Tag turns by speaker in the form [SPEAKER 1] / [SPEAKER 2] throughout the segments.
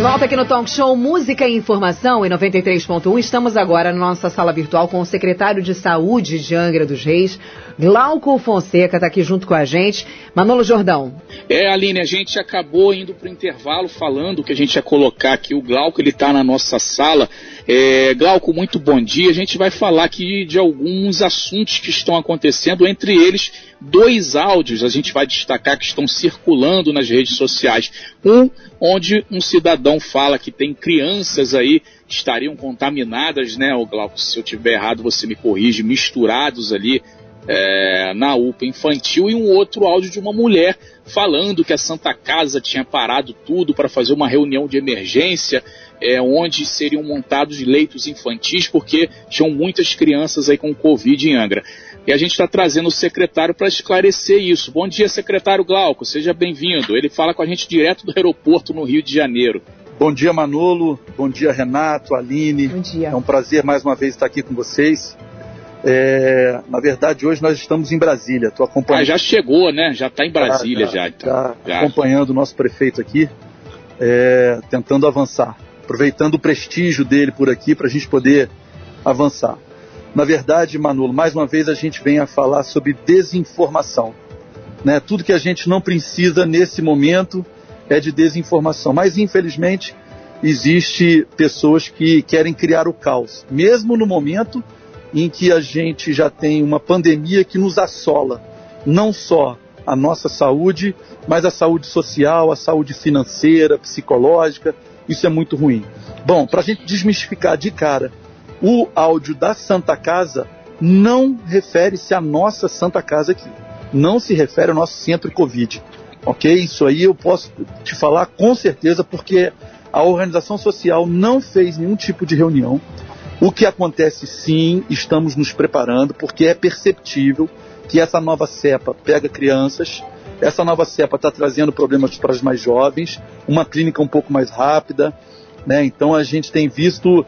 [SPEAKER 1] De volta aqui no Talk Show Música e Informação em 93.1. Estamos agora na nossa sala virtual com o secretário de Saúde de Angra dos Reis, Glauco Fonseca, está aqui junto com a gente. Manolo Jordão.
[SPEAKER 2] É, Aline, a gente acabou indo para o intervalo falando que a gente ia colocar aqui. O Glauco, ele está na nossa sala. É, Glauco, muito bom dia. A gente vai falar aqui de alguns assuntos que estão acontecendo, entre eles dois áudios a gente vai destacar que estão circulando nas redes sociais. Um, onde um cidadão fala que tem crianças aí que estariam contaminadas, né, o Glauco, se eu tiver errado você me corrige, misturados ali é, na UPA infantil, e um outro áudio de uma mulher falando que a Santa Casa tinha parado tudo para fazer uma reunião de emergência, é, onde seriam montados leitos infantis, porque tinham muitas crianças aí com Covid em Angra. E a gente está trazendo o secretário para esclarecer isso. Bom dia, secretário Glauco, seja bem-vindo. Ele fala com a gente direto do aeroporto no Rio de Janeiro.
[SPEAKER 3] Bom dia, Manolo. Bom dia, Renato, Aline.
[SPEAKER 1] Bom dia.
[SPEAKER 3] É um prazer mais uma vez estar aqui com vocês. É, na verdade, hoje nós estamos em Brasília. Estou acompanhando.
[SPEAKER 2] Ah, já chegou, né? Já está em Brasília já.
[SPEAKER 3] já,
[SPEAKER 2] então.
[SPEAKER 3] já. acompanhando o nosso prefeito aqui, é, tentando avançar, aproveitando o prestígio dele por aqui para a gente poder avançar. Na verdade, Manolo, mais uma vez a gente vem a falar sobre desinformação. Né? Tudo que a gente não precisa nesse momento é de desinformação. Mas, infelizmente, existe pessoas que querem criar o caos, mesmo no momento em que a gente já tem uma pandemia que nos assola, não só a nossa saúde, mas a saúde social, a saúde financeira, psicológica. Isso é muito ruim. Bom, para a gente desmistificar de cara o áudio da Santa Casa não refere-se à nossa Santa Casa aqui. Não se refere ao nosso centro Covid. Ok? Isso aí eu posso te falar com certeza, porque a organização social não fez nenhum tipo de reunião. O que acontece sim, estamos nos preparando, porque é perceptível que essa nova cepa pega crianças, essa nova cepa está trazendo problemas para os mais jovens, uma clínica um pouco mais rápida, né? Então a gente tem visto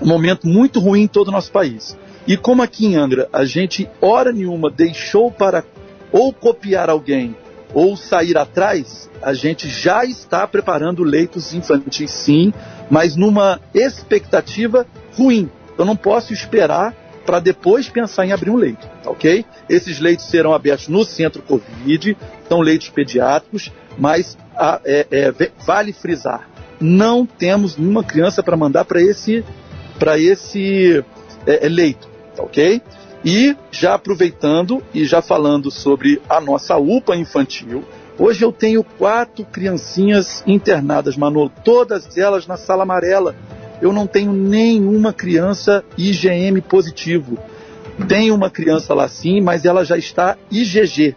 [SPEAKER 3] um momento muito ruim em todo o nosso país. E como aqui em Angra a gente, hora nenhuma, deixou para ou copiar alguém ou sair atrás, a gente já está preparando leitos infantis sim, mas numa expectativa ruim. Eu não posso esperar para depois pensar em abrir um leito, ok? Esses leitos serão abertos no centro Covid, são leitos pediátricos, mas a, é, é, vale frisar, não temos nenhuma criança para mandar para esse para esse é, leito, tá ok? E já aproveitando e já falando sobre a nossa UPA infantil, hoje eu tenho quatro criancinhas internadas, Manolo, todas elas na sala amarela. Eu não tenho nenhuma criança IgM positivo. Tem uma criança lá sim, mas ela já está IgG.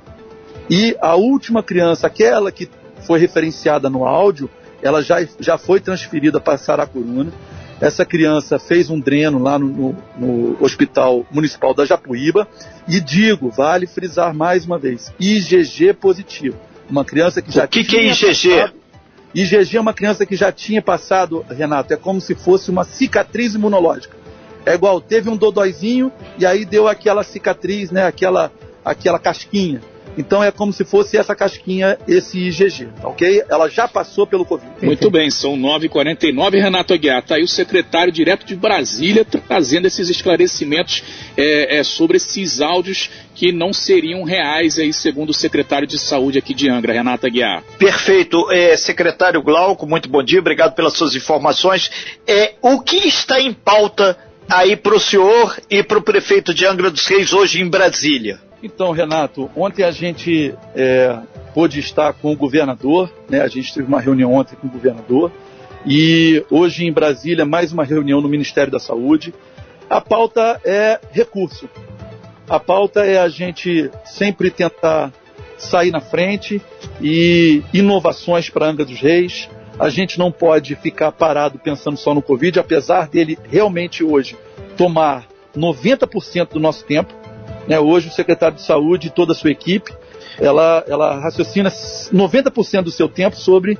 [SPEAKER 3] E a última criança, aquela que foi referenciada no áudio, ela já, já foi transferida para Saracuruna essa criança fez um dreno lá no, no, no, Hospital Municipal da Japuíba e digo, vale frisar mais uma vez, IgG positivo. Uma criança que já
[SPEAKER 4] o que que é IgG?
[SPEAKER 3] Passado, IgG é uma criança que já tinha passado, Renato, é como se fosse uma cicatriz imunológica. É igual, teve um dodóizinho e aí deu aquela cicatriz, né, aquela, aquela casquinha. Então é como se fosse essa casquinha, esse IgG, ok? Ela já passou pelo Covid.
[SPEAKER 2] Muito bem, são 9h49, Renato Aguiar. Está aí o secretário direto de Brasília trazendo esses esclarecimentos é, é, sobre esses áudios que não seriam reais aí, segundo o secretário de saúde aqui de Angra, Renato Aguiar.
[SPEAKER 4] Perfeito. É, secretário Glauco, muito bom dia, obrigado pelas suas informações. É, o que está em pauta aí para o senhor e para o prefeito de Angra dos Reis hoje em Brasília?
[SPEAKER 3] Então, Renato, ontem a gente é, pôde estar com o governador, né? A gente teve uma reunião ontem com o governador e hoje em Brasília mais uma reunião no Ministério da Saúde. A pauta é recurso. A pauta é a gente sempre tentar sair na frente e inovações para Angra dos Reis. A gente não pode ficar parado pensando só no Covid, apesar dele realmente hoje tomar 90% do nosso tempo né, hoje o secretário de saúde e toda a sua equipe, ela, ela raciocina 90% do seu tempo sobre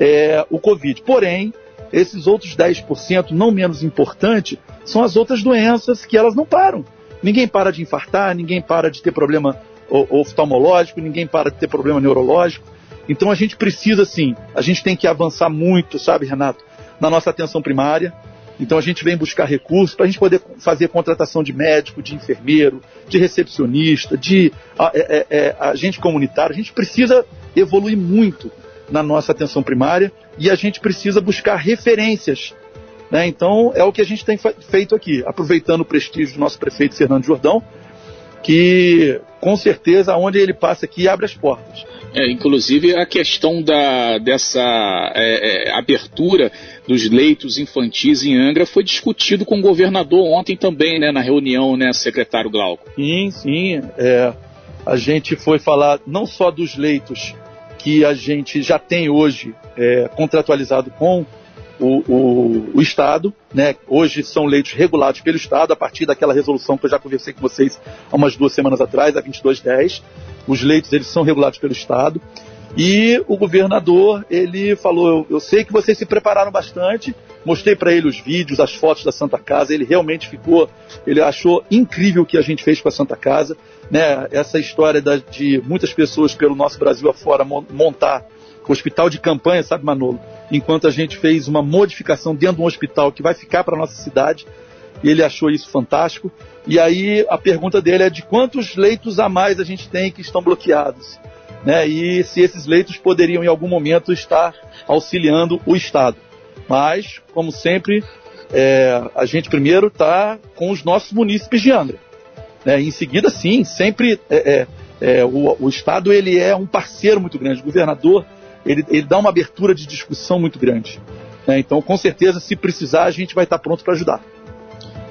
[SPEAKER 3] é, o Covid. Porém, esses outros 10%, não menos importante, são as outras doenças que elas não param. Ninguém para de infartar, ninguém para de ter problema oftalmológico, ninguém para de ter problema neurológico. Então a gente precisa, sim, a gente tem que avançar muito, sabe, Renato, na nossa atenção primária. Então a gente vem buscar recursos para a gente poder fazer contratação de médico, de enfermeiro, de recepcionista, de é, é, é, agente comunitário. A gente precisa evoluir muito na nossa atenção primária e a gente precisa buscar referências. Né? Então é o que a gente tem feito aqui, aproveitando o prestígio do nosso prefeito Fernando Jordão, que com certeza onde ele passa aqui abre as portas.
[SPEAKER 2] É, inclusive a questão da, dessa é, é, abertura dos leitos infantis em Angra foi discutido com o governador ontem também, né, na reunião, né, secretário Glauco?
[SPEAKER 3] Sim, sim. É, a gente foi falar não só dos leitos que a gente já tem hoje é, contratualizado com o, o, o, Estado, né? Hoje são leitos regulados pelo Estado, a partir daquela resolução que eu já conversei com vocês há umas duas semanas atrás, a 2210. Os leitos, eles são regulados pelo Estado. E o governador, ele falou, eu, eu sei que vocês se prepararam bastante, mostrei para ele os vídeos, as fotos da Santa Casa, ele realmente ficou, ele achou incrível o que a gente fez com a Santa Casa, né? Essa história da, de muitas pessoas pelo nosso Brasil afora montar hospital de campanha, sabe, Manolo? Enquanto a gente fez uma modificação dentro de um hospital que vai ficar para nossa cidade, e ele achou isso fantástico. E aí a pergunta dele é de quantos leitos a mais a gente tem que estão bloqueados, né? E se esses leitos poderiam em algum momento estar auxiliando o Estado. Mas, como sempre, é, a gente primeiro está com os nossos munícipes de Angra. Né? Em seguida, sim, sempre é, é, é, o, o Estado ele é um parceiro muito grande. O governador ele, ele dá uma abertura de discussão muito grande. Né? Então, com certeza, se precisar, a gente vai estar pronto para ajudar.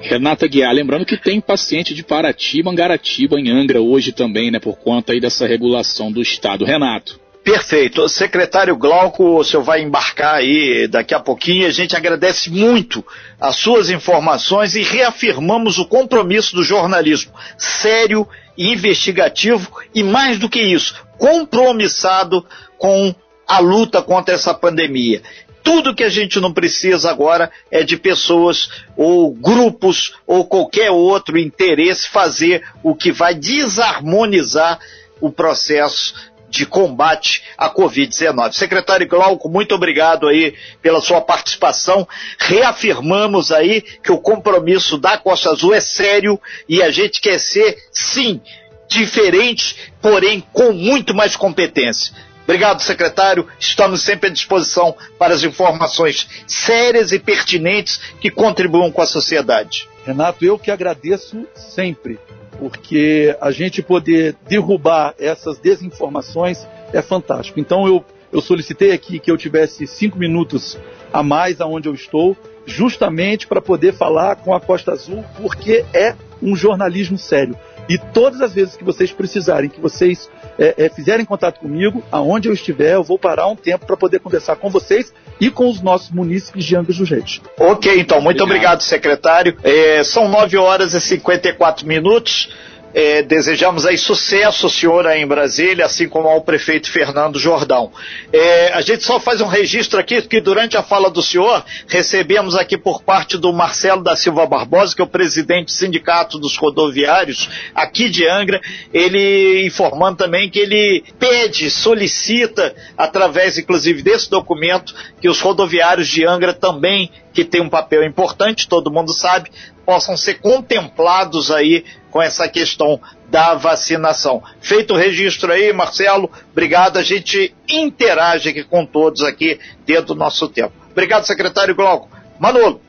[SPEAKER 2] Renata Guiar, lembrando que tem paciente de Paraty, Mangaratiba, em Angra hoje também, né, por conta aí dessa regulação do Estado. Renato.
[SPEAKER 4] Perfeito. Secretário Glauco, o senhor vai embarcar aí daqui a pouquinho. A gente agradece muito as suas informações e reafirmamos o compromisso do jornalismo sério e investigativo e, mais do que isso, compromissado com a luta contra essa pandemia. Tudo que a gente não precisa agora é de pessoas ou grupos ou qualquer outro interesse fazer o que vai desarmonizar o processo de combate à Covid-19. Secretário Glauco, muito obrigado aí pela sua participação. Reafirmamos aí que o compromisso da Costa Azul é sério e a gente quer ser, sim, diferente, porém com muito mais competência. Obrigado, secretário. Estamos sempre à disposição para as informações sérias e pertinentes que contribuam com a sociedade.
[SPEAKER 3] Renato, eu que agradeço sempre, porque a gente poder derrubar essas desinformações é fantástico. Então eu, eu solicitei aqui que eu tivesse cinco minutos a mais aonde eu estou, justamente para poder falar com a Costa Azul, porque é um jornalismo sério. E todas as vezes que vocês precisarem, que vocês é, é, fizerem contato comigo, aonde eu estiver, eu vou parar um tempo para poder conversar com vocês e com os nossos munícipes de Angra do Reis.
[SPEAKER 4] Ok, então, muito obrigado, obrigado secretário. É, são 9 horas e 54 minutos. É, desejamos aí sucesso, senhor, aí em Brasília, assim como ao prefeito Fernando Jordão. É, a gente só faz um registro aqui que durante a fala do senhor, recebemos aqui por parte do Marcelo da Silva Barbosa, que é o presidente do Sindicato dos Rodoviários aqui de Angra, ele informando também que ele pede, solicita, através inclusive desse documento, que os rodoviários de Angra também que tem um papel importante, todo mundo sabe, possam ser contemplados aí com essa questão da vacinação. Feito o registro aí, Marcelo, obrigado. A gente interage aqui com todos aqui dentro do nosso tempo. Obrigado, secretário Glauco. Manolo.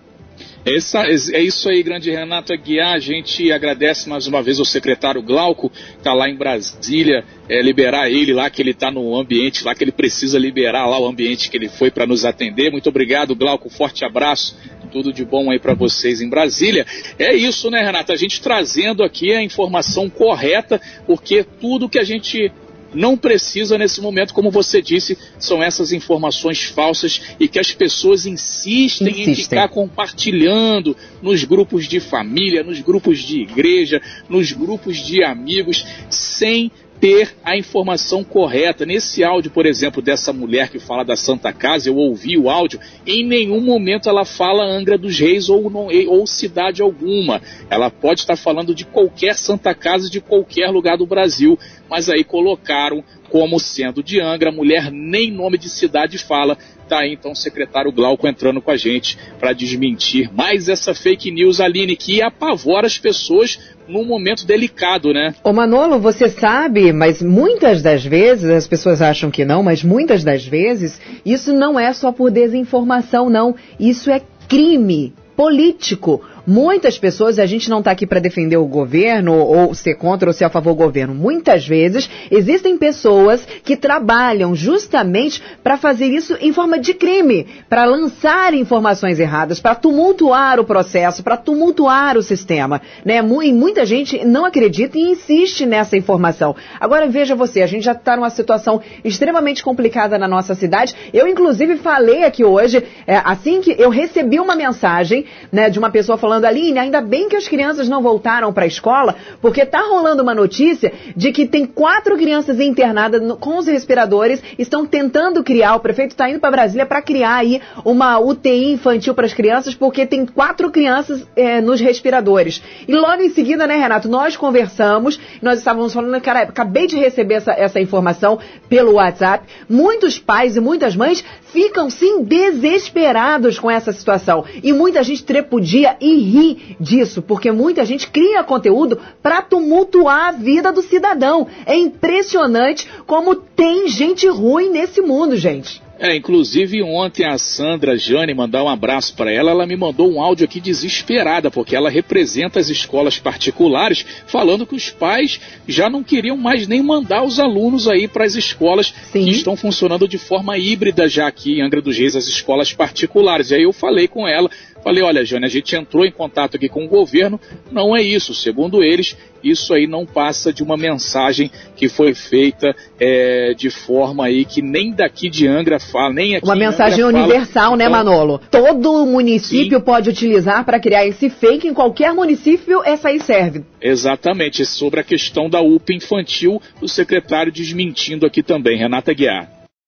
[SPEAKER 2] Essa, é isso aí, grande Renato Aguiar. A gente agradece mais uma vez ao secretário Glauco, que está lá em Brasília, é, liberar ele lá, que ele está no ambiente lá, que ele precisa liberar lá o ambiente que ele foi para nos atender. Muito obrigado, Glauco. Forte abraço. Tudo de bom aí para vocês em Brasília. É isso, né, Renato? A gente trazendo aqui a informação correta, porque tudo que a gente não precisa nesse momento, como você disse, são essas informações falsas e que as pessoas insistem, insistem, em ficar compartilhando nos grupos de família, nos grupos de igreja, nos grupos de amigos, sem ter a informação correta. Nesse áudio, por exemplo, dessa mulher que fala da Santa Casa, eu ouvi o áudio, em nenhum momento ela fala Angra dos Reis ou, não, ou cidade alguma. Ela pode estar falando de qualquer Santa Casa de qualquer lugar do Brasil, mas aí colocaram como sendo de Angra, mulher nem nome de cidade fala. Tá aí então o secretário Glauco entrando com a gente para desmentir mais essa fake news, Aline, que apavora as pessoas num momento delicado, né?
[SPEAKER 1] Ô Manolo, você sabe, mas muitas das vezes, as pessoas acham que não, mas muitas das vezes, isso não é só por desinformação, não. Isso é crime político. Muitas pessoas, a gente não está aqui para defender o governo ou ser contra ou ser a favor do governo. Muitas vezes existem pessoas que trabalham justamente para fazer isso em forma de crime, para lançar informações erradas, para tumultuar o processo, para tumultuar o sistema. Né? E muita gente não acredita e insiste nessa informação. Agora veja você, a gente já está numa situação extremamente complicada na nossa cidade. Eu, inclusive, falei aqui hoje, é, assim que eu recebi uma mensagem né, de uma pessoa falando falando, Aline, ainda bem que as crianças não voltaram para a escola, porque tá rolando uma notícia de que tem quatro crianças internadas no, com os respiradores, estão tentando criar, o prefeito está indo para Brasília para criar aí uma UTI infantil para as crianças, porque tem quatro crianças é, nos respiradores. E logo em seguida, né, Renato, nós conversamos, nós estávamos falando, cara, acabei de receber essa, essa informação pelo WhatsApp, muitos pais e muitas mães ficam sim desesperados com essa situação. E muita gente trepudia e ri disso, porque muita gente cria conteúdo para tumultuar a vida do cidadão. É impressionante como tem gente ruim nesse mundo, gente.
[SPEAKER 2] É, inclusive ontem a Sandra Jane, mandar um abraço para ela, ela me mandou um áudio aqui desesperada, porque ela representa as escolas particulares, falando que os pais já não queriam mais nem mandar os alunos aí para as escolas Sim. que estão funcionando de forma híbrida já aqui em Angra dos Reis, as escolas particulares. E aí eu falei com ela, Falei, olha, Jane, a gente entrou em contato aqui com o governo, não é isso. Segundo eles, isso aí não passa de uma mensagem que foi feita é, de forma aí que nem daqui de Angra fala, nem aqui
[SPEAKER 1] Uma mensagem universal, fala, né, então, Manolo? Todo município sim. pode utilizar para criar esse fake, em qualquer município essa aí serve.
[SPEAKER 2] Exatamente, sobre a questão da UPA infantil, o secretário desmentindo aqui também, Renata Guiar.